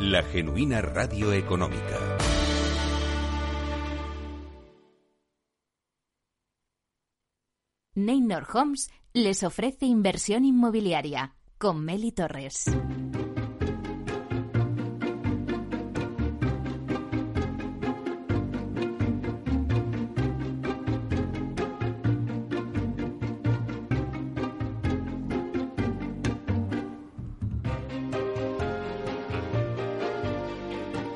la genuina radio económica. Neynor Homes les ofrece inversión inmobiliaria con Meli Torres.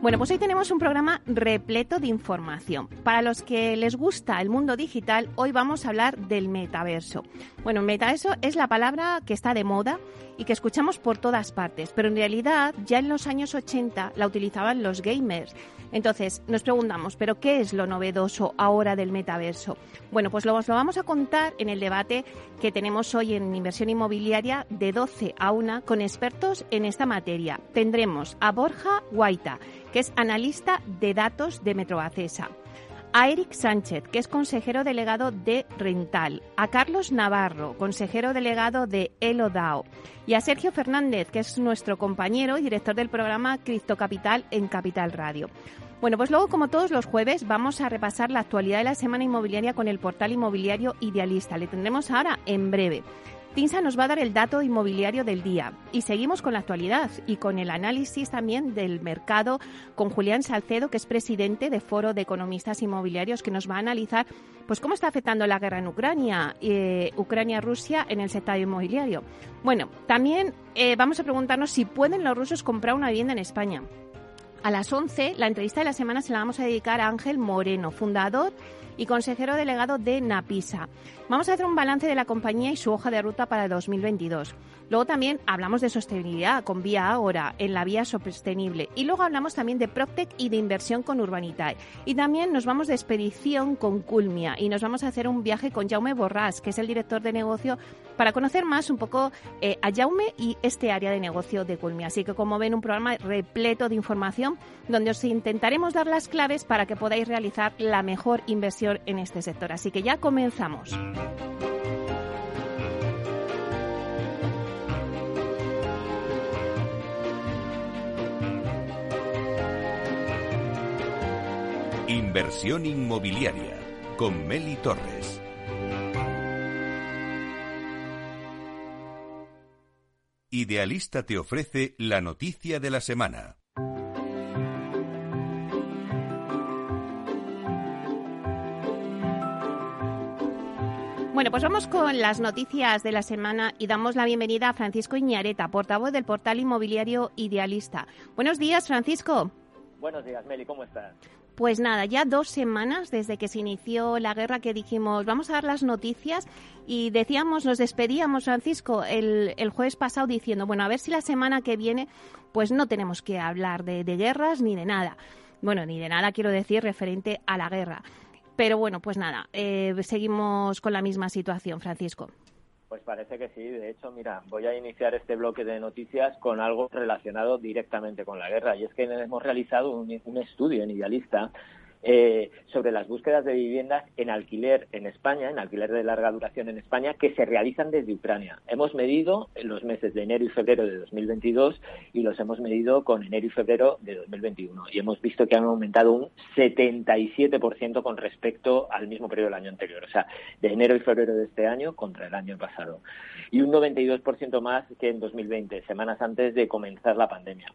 Bueno, pues hoy tenemos un programa repleto de información. Para los que les gusta el mundo digital, hoy vamos a hablar del metaverso. Bueno, metaverso es la palabra que está de moda y que escuchamos por todas partes, pero en realidad ya en los años 80 la utilizaban los gamers. Entonces, nos preguntamos, ¿pero qué es lo novedoso ahora del metaverso? Bueno, pues lo, vamos a contar en el debate que tenemos hoy en inversión inmobiliaria de 12 a 1 con expertos en esta materia. Tendremos a Borja Guaita, que es analista de datos de Metroacesa a Eric Sánchez, que es consejero delegado de Rental, a Carlos Navarro, consejero delegado de Elodao, y a Sergio Fernández, que es nuestro compañero y director del programa Cripto Capital en Capital Radio. Bueno, pues luego, como todos los jueves, vamos a repasar la actualidad de la semana inmobiliaria con el portal inmobiliario Idealista. Le tendremos ahora en breve. Tinsa nos va a dar el dato inmobiliario del día y seguimos con la actualidad y con el análisis también del mercado con Julián Salcedo, que es presidente de Foro de Economistas Inmobiliarios, que nos va a analizar pues cómo está afectando la guerra en Ucrania, eh, Ucrania-Rusia en el sector inmobiliario. Bueno, también eh, vamos a preguntarnos si pueden los rusos comprar una vivienda en España. A las 11, la entrevista de la semana se la vamos a dedicar a Ángel Moreno, fundador y consejero delegado de Napisa. Vamos a hacer un balance de la compañía y su hoja de ruta para 2022. Luego también hablamos de sostenibilidad con Vía Ahora en la vía sostenible. Y luego hablamos también de Proctec y de inversión con Urbanitae. Y también nos vamos de expedición con Culmia y nos vamos a hacer un viaje con Jaume Borrás, que es el director de negocio, para conocer más un poco eh, a Jaume y este área de negocio de Culmia. Así que como ven, un programa repleto de información donde os intentaremos dar las claves para que podáis realizar la mejor inversión en este sector. Así que ya comenzamos. Inversión inmobiliaria con Meli Torres. Idealista te ofrece la noticia de la semana. Bueno, pues vamos con las noticias de la semana y damos la bienvenida a Francisco Iñareta, portavoz del portal inmobiliario Idealista. Buenos días, Francisco. Buenos días, Meli, ¿cómo estás? Pues nada, ya dos semanas desde que se inició la guerra que dijimos, vamos a dar las noticias y decíamos, nos despedíamos, Francisco, el, el jueves pasado diciendo, bueno, a ver si la semana que viene pues no tenemos que hablar de, de guerras ni de nada. Bueno, ni de nada quiero decir referente a la guerra. Pero bueno, pues nada, eh, seguimos con la misma situación, Francisco. Pues parece que sí. De hecho, mira, voy a iniciar este bloque de noticias con algo relacionado directamente con la guerra. Y es que hemos realizado un, un estudio en Idealista eh, sobre las búsquedas de viviendas en alquiler en España, en alquiler de larga duración en España, que se realizan desde Ucrania. Hemos medido en los meses de enero y febrero de 2022 y los hemos medido con enero y febrero de 2021. Y hemos visto que han aumentado un 77% con respecto al mismo periodo del año anterior. O sea, de enero y febrero de este año contra el año pasado. Y un 92% más que en 2020, semanas antes de comenzar la pandemia.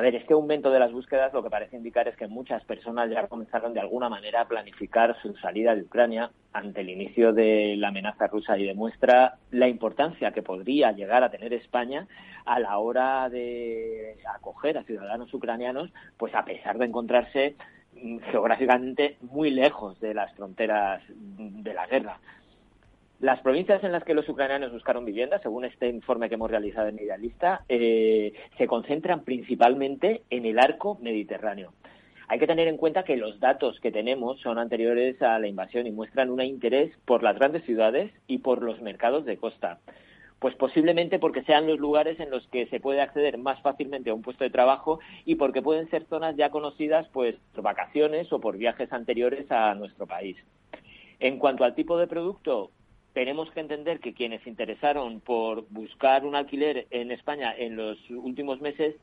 A ver, este aumento de las búsquedas lo que parece indicar es que muchas personas ya comenzaron de alguna manera a planificar su salida de Ucrania ante el inicio de la amenaza rusa y demuestra la importancia que podría llegar a tener España a la hora de acoger a ciudadanos ucranianos, pues a pesar de encontrarse mm, geográficamente muy lejos de las fronteras de la guerra. Las provincias en las que los ucranianos buscaron vivienda, según este informe que hemos realizado en Idealista, eh, se concentran principalmente en el arco mediterráneo. Hay que tener en cuenta que los datos que tenemos son anteriores a la invasión y muestran un interés por las grandes ciudades y por los mercados de costa. Pues posiblemente porque sean los lugares en los que se puede acceder más fácilmente a un puesto de trabajo y porque pueden ser zonas ya conocidas pues por vacaciones o por viajes anteriores a nuestro país. En cuanto al tipo de producto, tenemos que entender que quienes se interesaron por buscar un alquiler en España en los últimos meses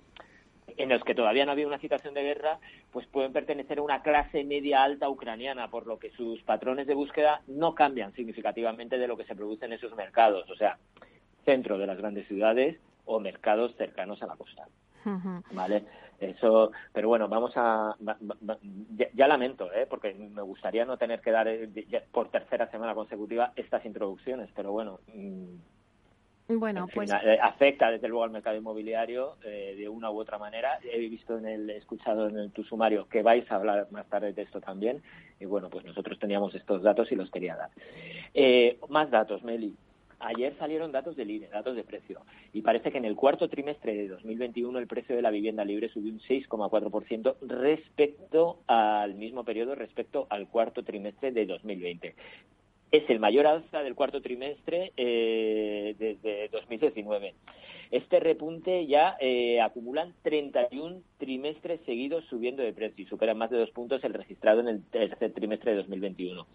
en los que todavía no había una situación de guerra, pues pueden pertenecer a una clase media alta ucraniana, por lo que sus patrones de búsqueda no cambian significativamente de lo que se produce en esos mercados, o sea, centro de las grandes ciudades o mercados cercanos a la costa. ¿Vale? Eso, pero bueno, vamos a. ya, lamento, ¿eh? porque me gustaría no tener que dar eh, por tercera semana consecutiva estas introducciones, pero bueno. Mm, bueno, pues. Eh, afecta desde luego al mercado inmobiliario eh, de una u otra manera. He visto en el, he escuchado en el, tu sumario que vais a hablar más tarde de esto también. Y bueno, pues nosotros teníamos estos datos y los quería dar. más datos, Meli. Ayer salieron datos del INE, datos de precio, y parece que en el cuarto trimestre de 2021 el precio de la vivienda libre subió un 6,4% respecto al mismo periodo, respecto al cuarto trimestre de 2020. Es el mayor alza del cuarto trimestre eh, desde 2019. Este repunte ya eh, acumulan 31 trimestres seguidos subiendo de precio y superan más de dos puntos el registrado en el tercer trimestre de 2021.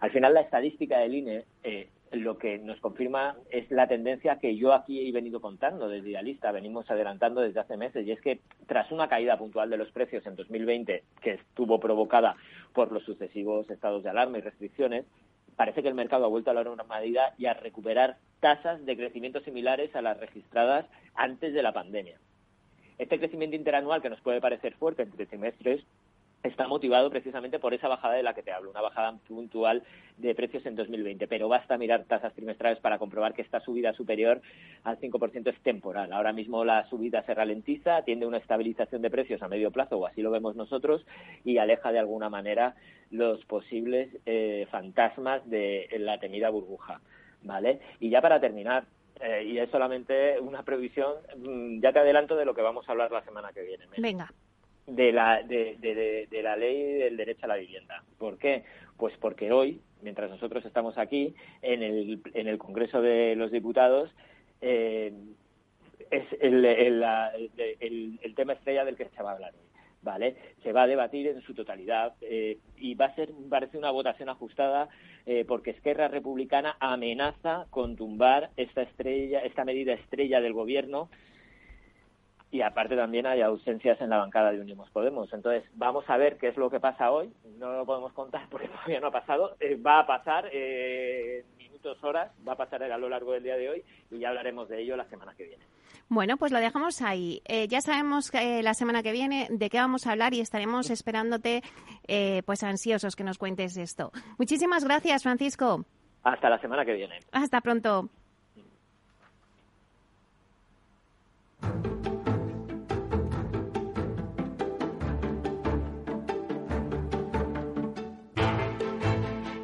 Al final, la estadística del INE eh, lo que nos confirma es la tendencia que yo aquí he venido contando desde Idealista, venimos adelantando desde hace meses, y es que tras una caída puntual de los precios en 2020, que estuvo provocada por los sucesivos estados de alarma y restricciones, parece que el mercado ha vuelto a la normalidad y a recuperar tasas de crecimiento similares a las registradas antes de la pandemia. Este crecimiento interanual, que nos puede parecer fuerte entre trimestres, está motivado precisamente por esa bajada de la que te hablo, una bajada puntual de precios en 2020. Pero basta mirar tasas trimestrales para comprobar que esta subida superior al 5% es temporal. Ahora mismo la subida se ralentiza, tiende una estabilización de precios a medio plazo, o así lo vemos nosotros, y aleja de alguna manera los posibles eh, fantasmas de la temida burbuja. ¿Vale? Y ya para terminar, eh, y es solamente una previsión, mm, ya te adelanto de lo que vamos a hablar la semana que viene. Venga de la, de, de, de, la ley del derecho a la vivienda. ¿Por qué? Pues porque hoy, mientras nosotros estamos aquí, en el, en el Congreso de los Diputados, eh, es el, el, el, tema estrella del que se va a hablar hoy. ¿Vale? Se va a debatir en su totalidad eh, y va a ser, parece, una votación ajustada eh, porque Esquerra Republicana amenaza con tumbar esta estrella, esta medida estrella del Gobierno y aparte también hay ausencias en la bancada de Unimos Podemos. Entonces, vamos a ver qué es lo que pasa hoy. No lo podemos contar porque todavía no ha pasado. Eh, va a pasar eh, minutos, horas, va a pasar a lo largo del día de hoy y ya hablaremos de ello la semana que viene. Bueno, pues lo dejamos ahí. Eh, ya sabemos que, la semana que viene de qué vamos a hablar y estaremos esperándote pues ansiosos que nos cuentes esto. Muchísimas gracias, Francisco. Hasta la semana que viene. Hasta pronto.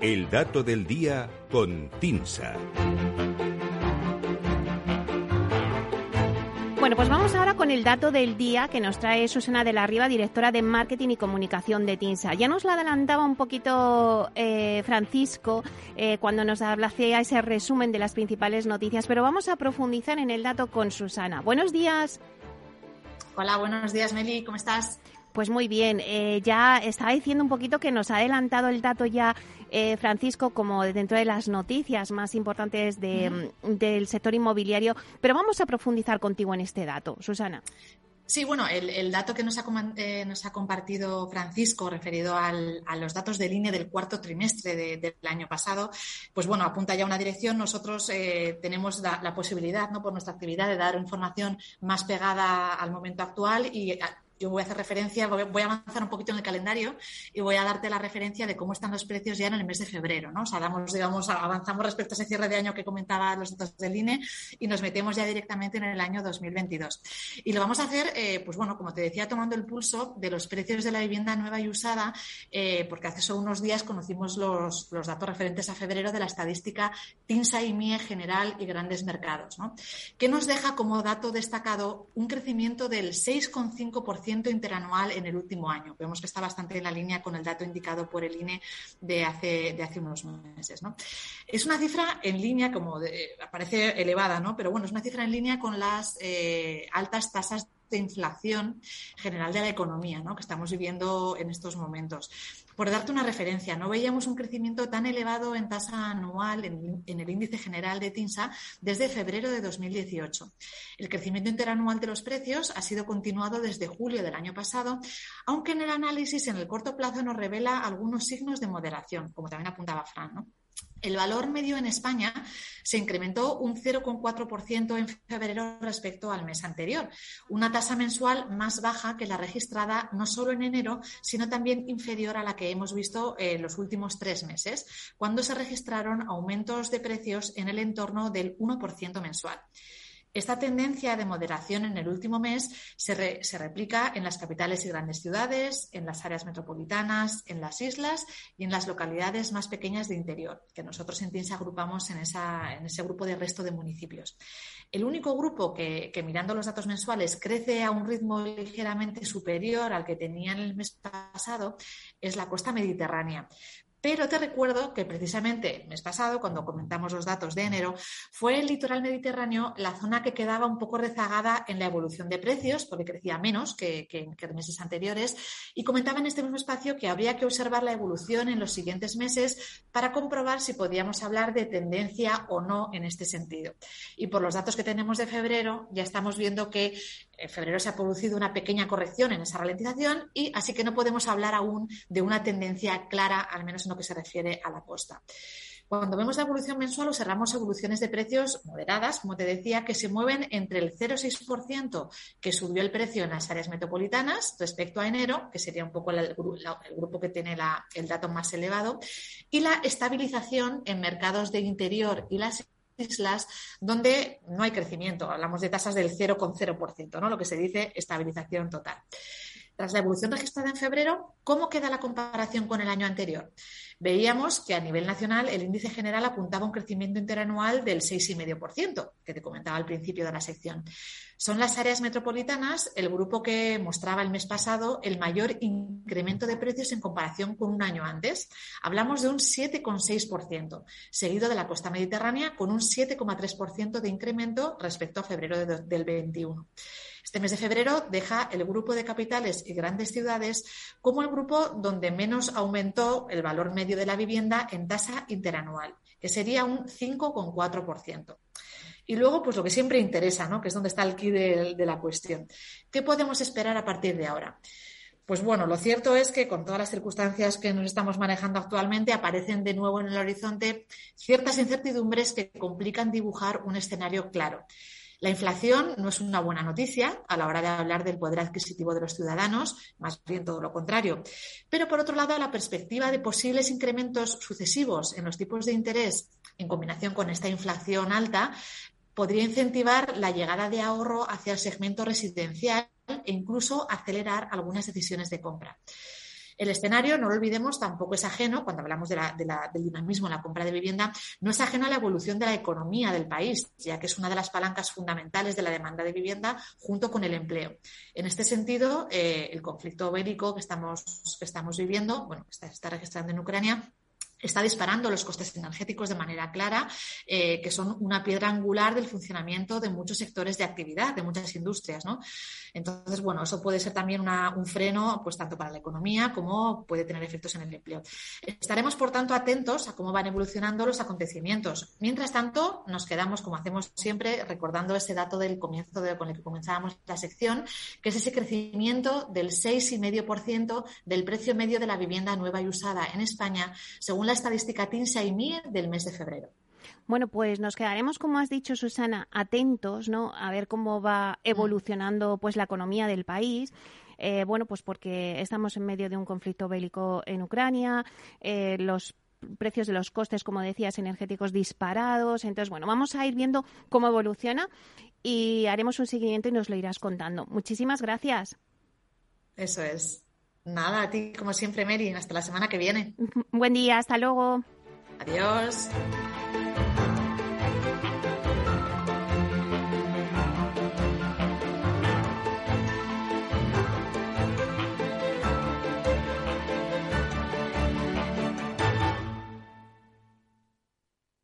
El dato del día con Tinsa. Bueno, pues vamos ahora con el dato del día que nos trae Susana de la Riva, directora de Marketing y Comunicación de TINSA. Ya nos la adelantaba un poquito eh, Francisco eh, cuando nos hacía ese resumen de las principales noticias, pero vamos a profundizar en el dato con Susana. Buenos días. Hola, buenos días Meli, ¿cómo estás? Pues muy bien, eh, ya estaba diciendo un poquito que nos ha adelantado el dato ya eh, Francisco como dentro de las noticias más importantes del sector inmobiliario, pero vamos a profundizar contigo en este dato, Susana. Sí, bueno, el, dato que nos ha, eh, nos ha, compartido Francisco referido a los datos de línea del cuarto trimestre del año pasado, pues bueno, apunta ya a una dirección. Nosotros tenemos la, la, posibilidad, ¿no? por nuestra actividad, de dar información más pegada al momento actual y yo voy a hacer referencia, voy a avanzar un poquito en el calendario y voy a darte la referencia de cómo están los precios ya en el mes de febrero, ¿no? O sea, damos, digamos, avanzamos respecto a ese cierre de año que comentaba los datos del INE y nos metemos ya directamente en el año 2022. Y lo vamos a hacer, eh, pues bueno, como te decía, tomando el pulso de los precios de la vivienda nueva y usada, eh, porque hace solo unos días conocimos los, datos referentes a febrero de la estadística TINSA y MIE general y grandes mercados, ¿no? Que nos deja como dato destacado un crecimiento del 6,5% interanual en el último año. Vemos que está bastante en la línea con el dato indicado por el INE de hace, de hace unos meses. ¿no? Es una cifra en línea, como parece elevada, ¿no? pero bueno, es una cifra en línea con las eh, altas tasas de inflación general de la economía ¿no? que estamos viviendo en estos momentos. Por darte una referencia, no veíamos un crecimiento tan elevado en tasa anual en, el índice general de TINSA desde febrero de 2018. El crecimiento interanual de los precios ha sido continuado desde julio del año pasado, aunque en el análisis en el corto plazo nos revela algunos signos de moderación, como también apuntaba Fran. El valor medio en España se incrementó un 0,4% en febrero respecto al mes anterior, una tasa mensual más baja que la registrada no solo en enero, sino también inferior a la que hemos visto en los últimos tres meses, cuando se registraron aumentos de precios en el entorno del 1% mensual. Esta tendencia de moderación en el último mes se, replica en las capitales y grandes ciudades, en las áreas metropolitanas, en las islas y en las localidades más pequeñas de interior, que nosotros en TINSA agrupamos en, ese grupo de resto de municipios. El único grupo que, que, mirando los datos mensuales crece a un ritmo ligeramente superior al que tenía en el mes pasado es la costa mediterránea, pero te recuerdo que precisamente el mes pasado, cuando comentamos los datos de enero, fue el litoral mediterráneo la zona que quedaba un poco rezagada en la evolución de precios, porque crecía menos que, en meses anteriores, y comentaba en este mismo espacio que habría que observar la evolución en los siguientes meses para comprobar si podíamos hablar de tendencia o no en este sentido. Y por los datos que tenemos de febrero, ya estamos viendo que en febrero se ha producido una pequeña corrección en esa ralentización y así que no podemos hablar aún de una tendencia clara, al menos en lo que se refiere a la costa. Cuando vemos la evolución mensual, observamos evoluciones de precios moderadas, como te decía, que se mueven entre el 0,6% que subió el precio en las áreas metropolitanas respecto a enero, que sería un poco el, grupo que tiene el dato más elevado, y la estabilización en mercados de interior y las islas donde no hay crecimiento. Hablamos de tasas del 0,0%, ¿no? lo que se dice estabilización total. Tras la evolución registrada en febrero, ¿cómo queda la comparación con el año anterior? Veíamos que a nivel nacional el índice general apuntaba a un crecimiento interanual del 6,5%, que te comentaba al principio de la sección. Son las áreas metropolitanas el grupo que mostraba el mes pasado el mayor incremento de precios en comparación con un año antes. Hablamos de un 7,6%, seguido de la costa mediterránea con un 7,3% de incremento respecto a febrero del 21. Este mes de febrero deja el grupo de capitales y grandes ciudades como el grupo donde menos aumentó el valor medio de la vivienda en tasa interanual, que sería un 5,4%. Y luego, pues lo que siempre interesa, ¿no? que es donde está el quid de, de la cuestión. ¿Qué podemos esperar a partir de ahora? Pues bueno, lo cierto es que con todas las circunstancias que nos estamos manejando actualmente, aparecen de nuevo en el horizonte ciertas incertidumbres que complican dibujar un escenario claro. La inflación no es una buena noticia a la hora de hablar del poder adquisitivo de los ciudadanos, más bien todo lo contrario. Pero, por otro lado, la perspectiva de posibles incrementos sucesivos en los tipos de interés en combinación con esta inflación alta podría incentivar la llegada de ahorro hacia el segmento residencial e incluso acelerar algunas decisiones de compra. El escenario, no lo olvidemos, tampoco es ajeno, cuando hablamos del dinamismo en la compra de vivienda, no es ajeno a la evolución de la economía del país, ya que es una de las palancas fundamentales de la demanda de vivienda junto con el empleo. En este sentido, eh, el conflicto bélico que estamos, que viviendo, bueno, está, está registrando en Ucrania, está disparando los costes energéticos de manera clara, eh, que son una piedra angular del funcionamiento de muchos sectores de actividad, de muchas industrias. ¿no? Entonces, bueno, eso puede ser también un freno, pues tanto para la economía como puede tener efectos en el empleo. Estaremos, por tanto, atentos a cómo van evolucionando los acontecimientos. Mientras tanto, nos quedamos, como hacemos siempre, recordando ese dato del comienzo con el que comenzábamos la sección, que es ese crecimiento del 6,5% del precio medio de la vivienda nueva y usada en España, según la estadística TINSA y MIE del mes de febrero. Bueno, pues nos quedaremos, como has dicho, Susana, atentos, ¿no? A ver cómo va evolucionando, pues, la economía del país. Eh, bueno, pues porque estamos en medio de un conflicto bélico en Ucrania, eh, los precios de los costes, como decías, energéticos disparados. Entonces, bueno, vamos a ir viendo cómo evoluciona y haremos un seguimiento y nos lo irás contando. Muchísimas gracias. Eso es. Nada, a ti como siempre, Mary. Hasta la semana que viene. Buen día, hasta luego. Adiós.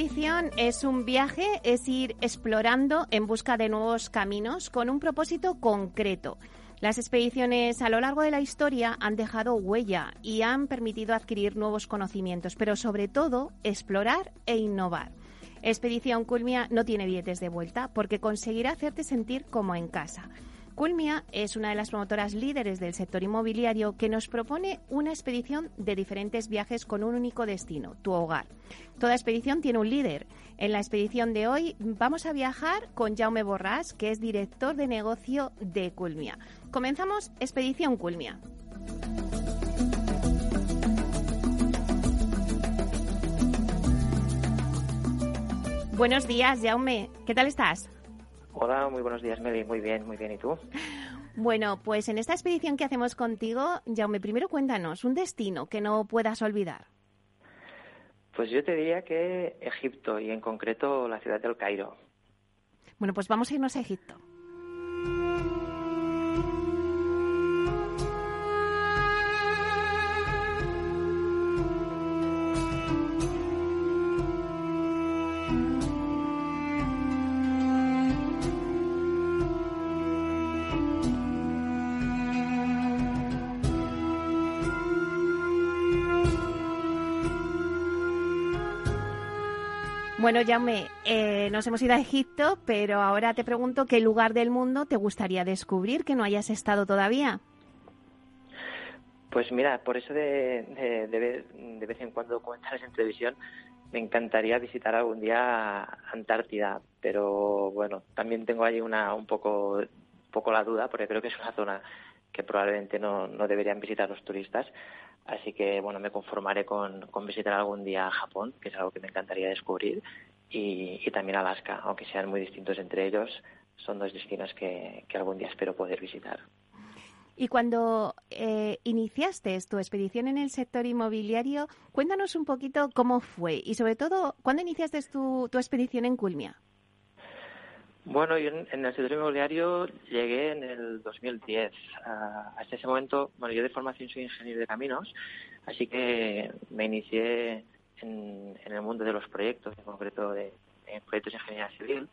Expedición es un viaje, es ir explorando en busca de nuevos caminos con un propósito concreto. Las expediciones a lo largo de la historia han dejado huella y han permitido adquirir nuevos conocimientos, pero sobre todo explorar e innovar. Expedición Culmia no tiene billetes de vuelta porque conseguirá hacerte sentir como en casa. Culmia es una de las promotoras líderes del sector inmobiliario que nos propone una expedición de diferentes viajes con un único destino, tu hogar. Toda expedición tiene un líder. En la expedición de hoy vamos a viajar con Jaume Borrás, que es director de negocio de Culmia. Comenzamos Expedición Culmia. Buenos días, Jaume. ¿Qué tal estás? Hola, muy buenos días, Meli. Muy bien, muy bien. ¿Y tú? Bueno, pues en esta expedición que hacemos contigo, Jaume, primero cuéntanos un destino que no puedas olvidar. Pues yo te diría que Egipto y en concreto la ciudad del Cairo. Bueno, pues vamos a irnos a Egipto. Bueno, Jaume, eh, nos hemos ido a Egipto, pero ahora te pregunto qué lugar del mundo te gustaría descubrir que no hayas estado todavía. Pues mira, por eso de, de, vez en cuando documentales en televisión, me encantaría visitar algún día Antártida, pero bueno, también tengo ahí una un poco, poco la duda, porque creo que es una zona que probablemente no, no deberían visitar los turistas. Así que, bueno, me conformaré con, visitar algún día Japón, que es algo que me encantaría descubrir, y, también Alaska, aunque sean muy distintos entre ellos, son dos destinos que, algún día espero poder visitar. Y cuando eh, iniciaste tu expedición en el sector inmobiliario, cuéntanos un poquito cómo fue y sobre todo, ¿cuándo iniciaste tu, tu expedición en Culmia? Bueno, yo en, el sector inmobiliario llegué en el 2010. hasta ese momento, bueno, yo de formación soy ingeniero de caminos, así que me inicié en, el mundo de los proyectos, en concreto de proyectos de ingeniería civil.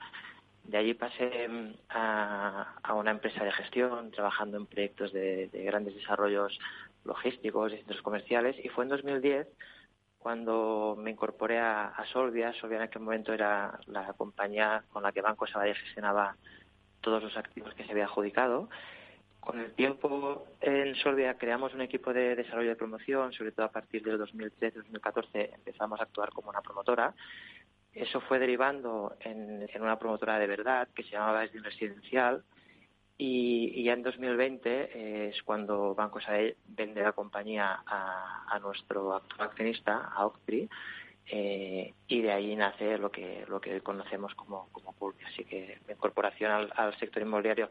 De allí pasé mm, a, una empresa de gestión, trabajando en proyectos de, grandes desarrollos logísticos y centros comerciales, y fue en 2010 cuando me incorporé a, Solvia. Solvia en aquel momento era la compañía con la que Banco Sabadell gestionaba todos los activos que se había adjudicado. Con el tiempo en Solvia creamos un equipo de desarrollo de promoción, sobre todo a partir del 2013-2014 empezamos a actuar como una promotora. Eso fue derivando en, una promotora de verdad que se llamaba Esdin Residencial, y, ya en 2020 eh, es cuando Banco Sabadell vende la compañía a, nuestro actual accionista, a Octri, eh, y de ahí nace lo que lo que conocemos como, como Así que mi incorporación al, sector inmobiliario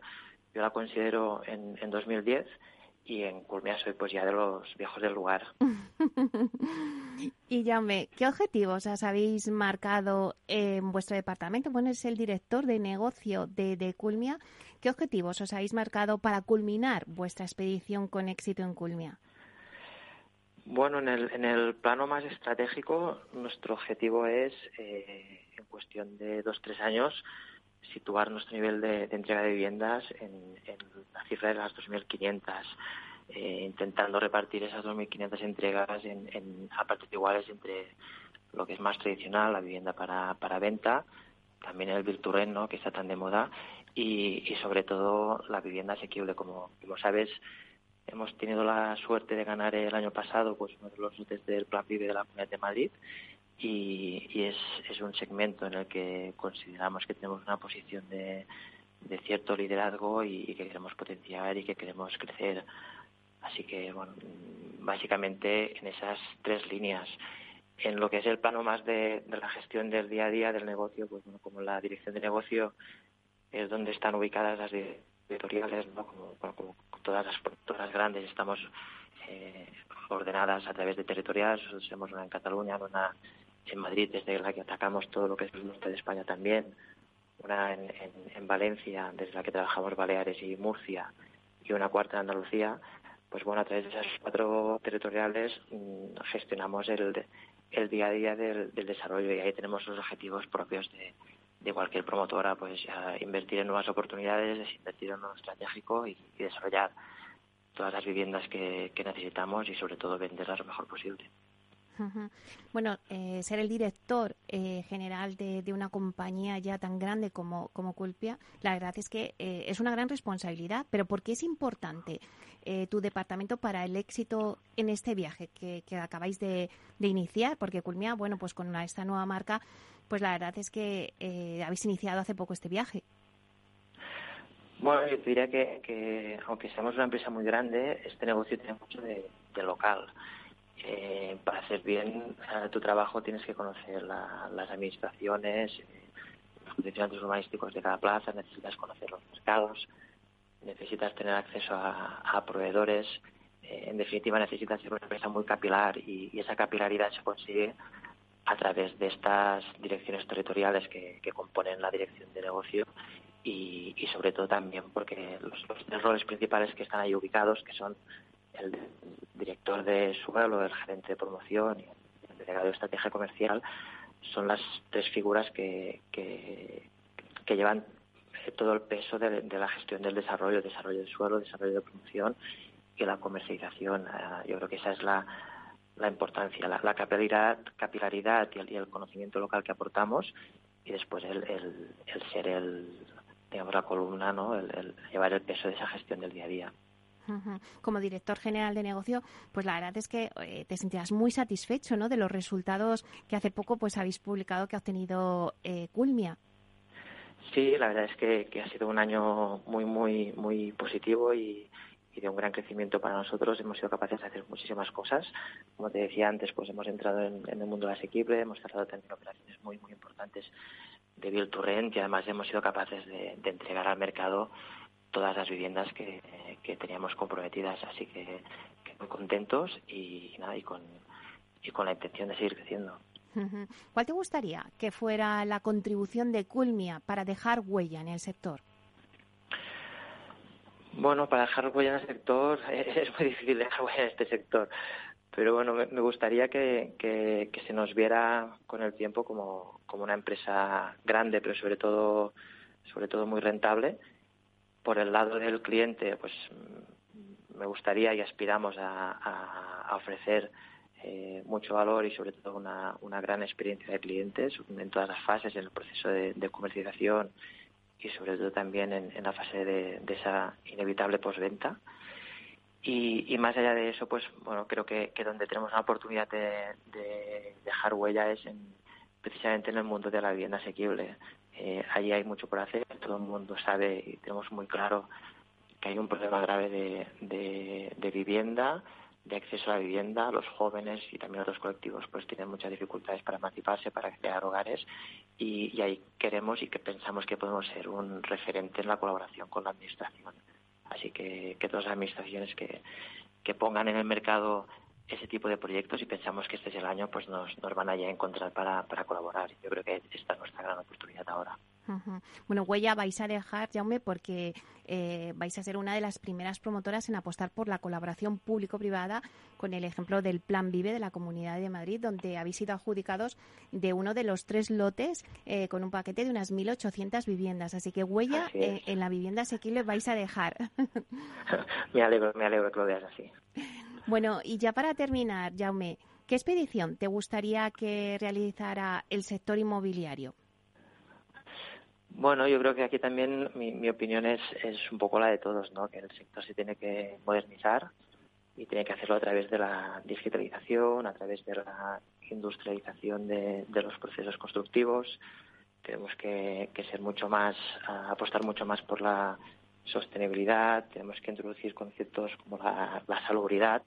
yo la considero en, en 2010 y en Culmia soy pues ya de los viejos del lugar. y Jaume, ¿qué objetivos os habéis marcado en vuestro departamento? Bueno, es el director de negocio de, de Culmia. ¿Qué objetivos os habéis marcado para culminar vuestra expedición con éxito en Culmia? Bueno, en el, en el plano más estratégico, nuestro objetivo es, eh, en cuestión de dos, tres años, situar nuestro nivel de, entrega de viviendas en, la cifra de las 2.500, eh, intentando repartir esas 2.500 entregas en, a partes iguales entre lo que es más tradicional, la vivienda para, para venta, también el virtual, ¿no? que está tan de moda, y, sobre todo la vivienda asequible. Como, como sabes, hemos tenido la suerte de ganar el año pasado pues uno de los lotes del Plan Vive de la Comunidad de Madrid y, es, es, un segmento en el que consideramos que tenemos una posición de, de cierto liderazgo y, que queremos potenciar y que queremos crecer. Así que, bueno, básicamente en esas tres líneas. En lo que es el plano más de, la gestión del día a día del negocio, pues bueno, como la dirección de negocio es donde están ubicadas las editoriales, ¿no? como, como todas las productoras grandes estamos eh, ordenadas a través de territoriales, nosotros tenemos una en Cataluña, una en Madrid, desde la que atacamos todo lo que es el norte de España también, una en, en, Valencia, desde la que trabajamos Baleares y Murcia, y una cuarta en Andalucía, pues bueno, a través de esas cuatro territoriales mm, gestionamos el, el día a día del, desarrollo y ahí tenemos los objetivos propios de, de cualquier promotora, pues invertir en nuevas oportunidades, invertir en lo estratégico y, desarrollar todas las viviendas que, que necesitamos y sobre todo venderlas lo mejor posible. Bueno, eh, ser el director eh, general de, una compañía ya tan grande como, como Culpia, la verdad es que eh, es una gran responsabilidad, pero ¿por qué es importante tu departamento para el éxito en este viaje que, acabáis de, iniciar? Porque Culmia, bueno, pues con esta nueva marca, pues la verdad es que habéis iniciado hace poco este viaje. Bueno, yo diría que, aunque seamos una empresa muy grande, este negocio tiene mucho de local. Eh, para hacer bien tu trabajo tienes que conocer las administraciones, eh, los condicionantes urbanísticos de cada plaza, necesitas conocer los mercados, necesitas tener acceso a, proveedores, eh, en definitiva necesitas ser una empresa muy capilar y, esa capilaridad se consigue a través de estas direcciones territoriales que, componen la dirección de negocio y, sobre todo también porque los, los tres roles principales que están ahí ubicados, que son el director de suelo, el gerente de promoción y el delegado de estrategia comercial son las tres figuras que, que, llevan todo el peso de, la gestión del desarrollo, desarrollo de suelo, desarrollo de promoción y la comercialización. Ah, yo creo que esa es la, la importancia, la, capilaridad, capilaridad y el, conocimiento local que aportamos y después el, el, el ser el, digamos, la columna, ¿no? el llevar el peso de esa gestión del día a día. Como director general de negocio, pues la verdad es que eh, te sentirás muy satisfecho, ¿no? De los resultados que hace poco pues habéis publicado que ha obtenido eh, Culmia. Sí, la verdad es que, ha sido un año muy, muy, muy positivo y, de un gran crecimiento para nosotros. Hemos sido capaces de hacer muchísimas cosas. Como te decía antes, pues hemos entrado en, el mundo asequible, hemos cerrado también operaciones muy, muy importantes de Bill Torrent y además hemos sido capaces de entregar al mercado todas las viviendas que, teníamos comprometidas, así que, muy contentos y, nada, y con, y con la intención de seguir creciendo. ¿Cuál te gustaría que fuera la contribución de Culmia para dejar huella en el sector? Bueno, para dejar huella en el sector es muy difícil dejar huella en este sector, pero bueno, me gustaría que, que, se nos viera con el tiempo como, como una empresa grande, pero sobre todo, sobre todo muy rentable. Por el lado del cliente, pues me gustaría y aspiramos a, a ofrecer eh, mucho valor y sobre todo una, una, gran experiencia de clientes en todas las fases, en el proceso de, comercialización y sobre todo también en, la fase de, esa inevitable postventa. Y, y, más allá de eso, pues bueno, creo que, que donde tenemos una oportunidad de, dejar huella es en, precisamente en el mundo de la vivienda asequible. Eh, allí hay mucho por hacer, todo el mundo sabe y tenemos muy claro que hay un problema grave de, de vivienda, de acceso a la vivienda, los jóvenes y también otros colectivos pues tienen muchas dificultades para emanciparse, para crear hogares y, ahí queremos y que pensamos que podemos ser un referente en la colaboración con la administración. Así que, que todas las administraciones que, que pongan en el mercado ese tipo de proyectos y pensamos que este es el año, pues nos, nos van a ya encontrar para, para colaborar. Yo creo que esta es nuestra gran oportunidad ahora. Bueno, huella vais a dejar, Jaume, porque eh, vais a ser una de las primeras promotoras en apostar por la colaboración público-privada con el ejemplo del Plan Vive de la Comunidad de Madrid, donde habéis sido adjudicados de uno de los tres lotes eh, con un paquete de unas 1.800 viviendas. Así que huella eh, en la vivienda asequible vais a dejar. me alegro, me alegro que lo veas así. Bueno, y ya para terminar, Jaume, ¿qué expedición te gustaría que realizara el sector inmobiliario? Bueno, yo creo que aquí también mi, opinión es, un poco la de todos, ¿no? Que el sector se tiene que modernizar y tiene que hacerlo a través de la digitalización, a través de la industrialización de, los procesos constructivos. Tenemos que, ser mucho más, apostar mucho más por la sostenibilidad, tenemos que introducir conceptos como la, la salubridad,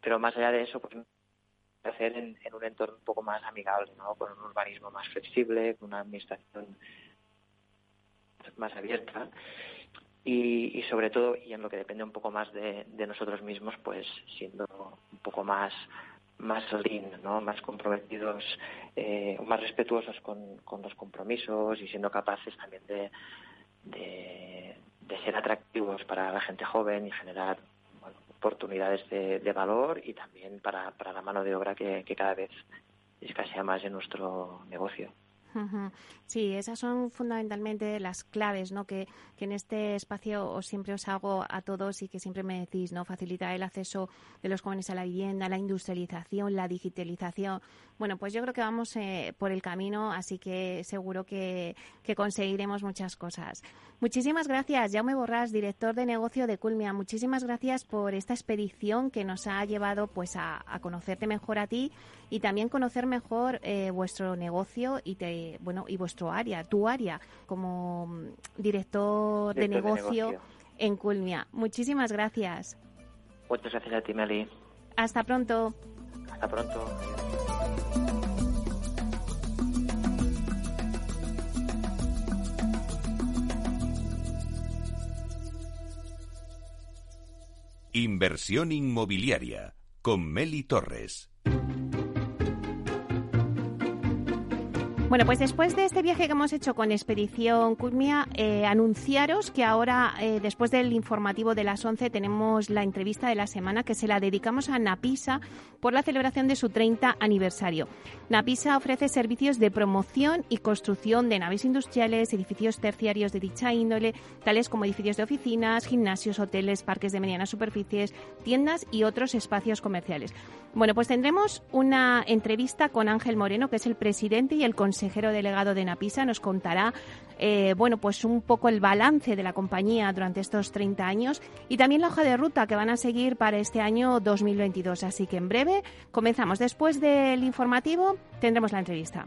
pero más allá de eso, pues hacer en, un entorno un poco más amigable, ¿no? con un urbanismo más flexible, con una administración más abierta y, y, sobre todo, y en lo que depende un poco más de, nosotros mismos, pues siendo un poco más más lean, ¿no? más comprometidos, eh, más respetuosos con, con, los compromisos y siendo capaces también de, de ser atractivos para la gente joven y generar oportunidades de, valor y también para, para, la mano de obra que, que cada vez escasea más en nuestro negocio. Sí, esas son fundamentalmente las claves ¿no? que, que, en este espacio os siempre os hago a todos y que siempre me decís, ¿no? facilitar el acceso de los jóvenes a la vivienda, la industrialización, la digitalización. Bueno, pues yo creo que vamos eh, por el camino, así que seguro que, que, conseguiremos muchas cosas. Muchísimas gracias, Jaume Borrás, director de negocio de Culmia. Muchísimas gracias por esta expedición que nos ha llevado pues a, conocerte mejor a ti y también conocer mejor eh, vuestro negocio y te, bueno y vuestro área, tu área como mm, director, de, negocio en Culmia. Muchísimas gracias. Muchas gracias a ti, Meli. Hasta pronto. Hasta pronto. Inversión inmobiliaria con Meli Torres. Bueno, pues después de este viaje que hemos hecho con Expedición Culmia, eh, anunciaros que ahora, eh, después del informativo de las 11, tenemos la entrevista de la semana que se la dedicamos a Napisa por la celebración de su 30 aniversario. Napisa ofrece servicios de promoción y construcción de naves industriales, edificios terciarios de dicha índole, tales como edificios de oficinas, gimnasios, hoteles, parques de medianas superficies, tiendas y otros espacios comerciales. Bueno, pues tendremos una entrevista con Ángel Moreno, que es el presidente y el consejero delegado de Napisa. Nos contará, eh, bueno, pues un poco el balance de la compañía durante estos 30 años y también la hoja de ruta que van a seguir para este año 2022. Así que en breve comenzamos. Después del informativo tendremos la entrevista.